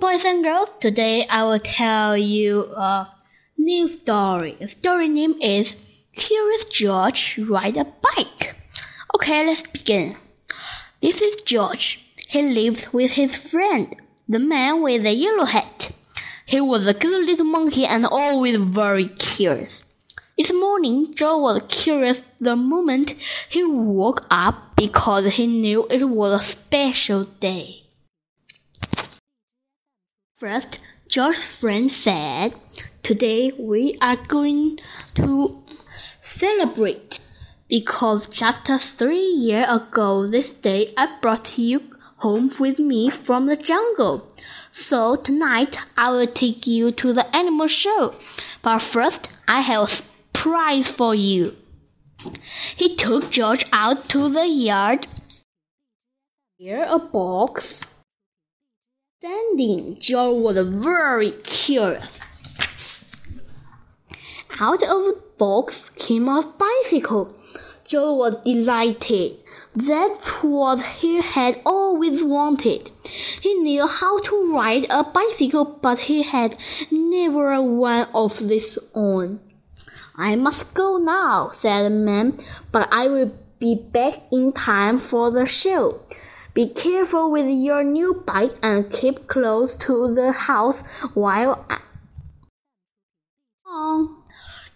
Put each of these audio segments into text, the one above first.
boys and girls. Today I will tell you a new story. The story name is Curious George Ride a Bike. Okay, let's begin. This is George. He lived with his friend, the man with the yellow hat. He was a good little monkey and always very curious. This morning, George was curious the moment he woke up because he knew it was a special day. First, George's friend said, Today we are going to celebrate because just three years ago this day I brought you home with me from the jungle. So tonight I will take you to the animal show. But first, I have a surprise for you. He took George out to the yard. Here a box standing, George was very curious. Out of the box came a bicycle. Joe was delighted. That's what he had always wanted. He knew how to ride a bicycle, but he had never one of this on. I must go now, said the man, but I will be back in time for the show. Be careful with your new bike and keep close to the house while on.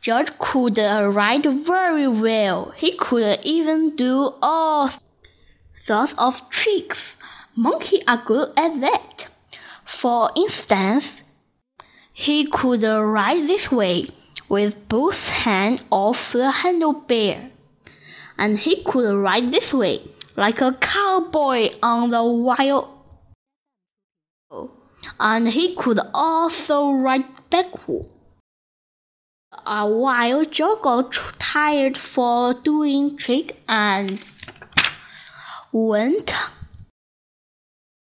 George could ride very well. He could even do all sorts of tricks. Monkeys are good at that. For instance, he could ride this way with both hands off the handlebar, and he could ride this way like a cowboy on the wild. And he could also ride backward. A while got tired for doing trick and went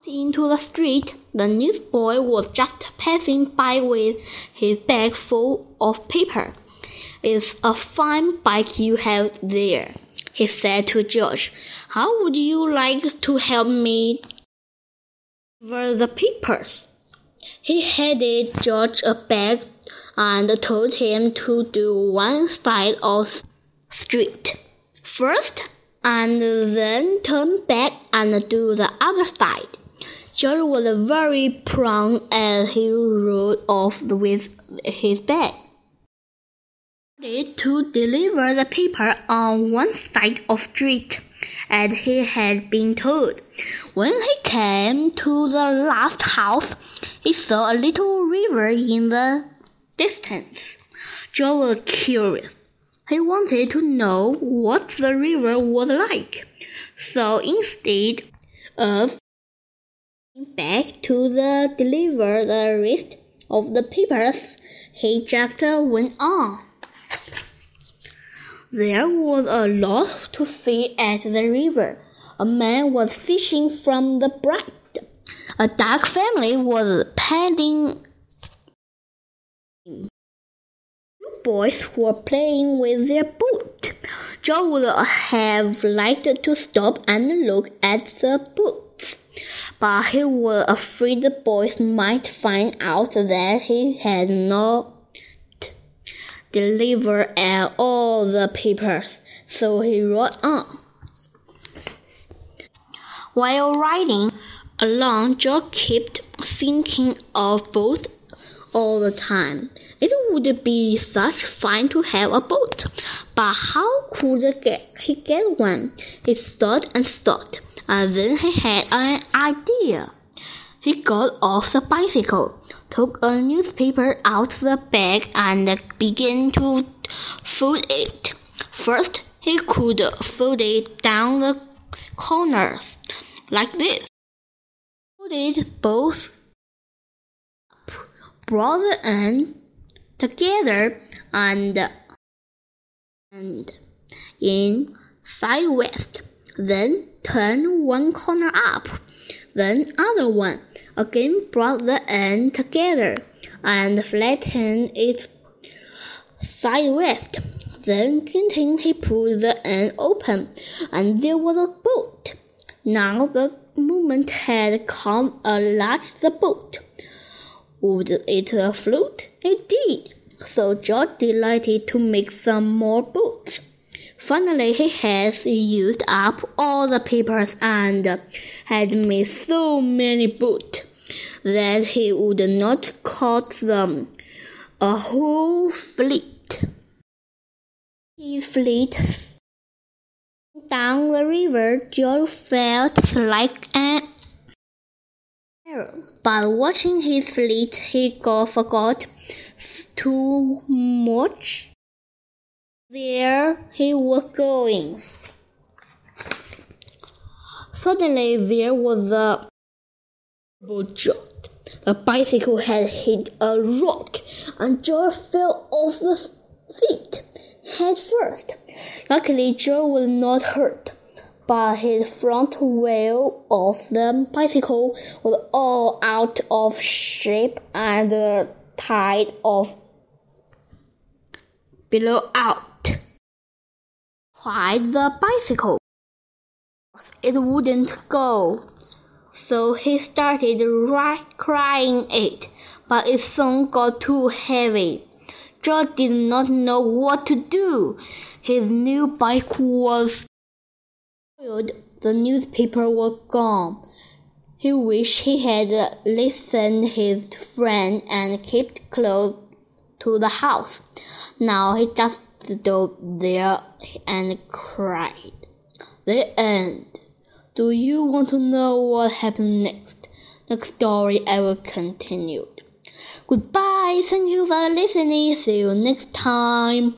into the street. The newsboy was just passing by with his bag full of paper. It's a fine bike you have there he said to George. How would you like to help me deliver the papers? He handed George a bag and told him to do one side of street first and then turn back and do the other side. George was very proud as he rode off with his bag to deliver the paper on one side of street, as he had been told. When he came to the last house, he saw a little river in the distance. Joe was curious. He wanted to know what the river was like. So instead of going back to the deliver the rest of the papers, he just went on. There was a lot to see at the river. A man was fishing from the bright. A duck family was paddling. Two boys were playing with their boat. John would have liked to stop and look at the boats, but he was afraid the boys might find out that he had not deliver all the papers, so he wrote on. While riding along, Joe kept thinking of boats all the time. It would be such fun to have a boat, but how could he get one? He thought and thought, and then he had an idea. He got off the bicycle, took a newspaper out of the bag, and began to fold it. First, he could fold it down the corners, like this. Folded both brought the end together and and in sideways. Then turn one corner up then other one again brought the end together and flattened it sideways. Then Tintin he pulled the end open, and there was a boat. Now the moment had come a large the boat Would it float? It did. So George delighted to make some more boots. Finally, he has used up all the papers and had made so many boots that he would not cut them a whole fleet. His fleet down the river, George felt like an arrow. but watching his fleet, he got forgot too much. There he was going. Suddenly there was a jolt. The bicycle had hit a rock, and Joe fell off the seat head first. Luckily, Joe was not hurt, but his front wheel of the bicycle was all out of shape and the tide of below out. Tried the bicycle. It wouldn't go. So he started crying it, but it soon got too heavy. George did not know what to do. His new bike was spoiled. The newspaper was gone. He wished he had listened his friend and kept close to the house. Now he just stood there and cried. The end. Do you want to know what happened next? Next story ever continued. continue. Goodbye. Thank you for listening. See you next time.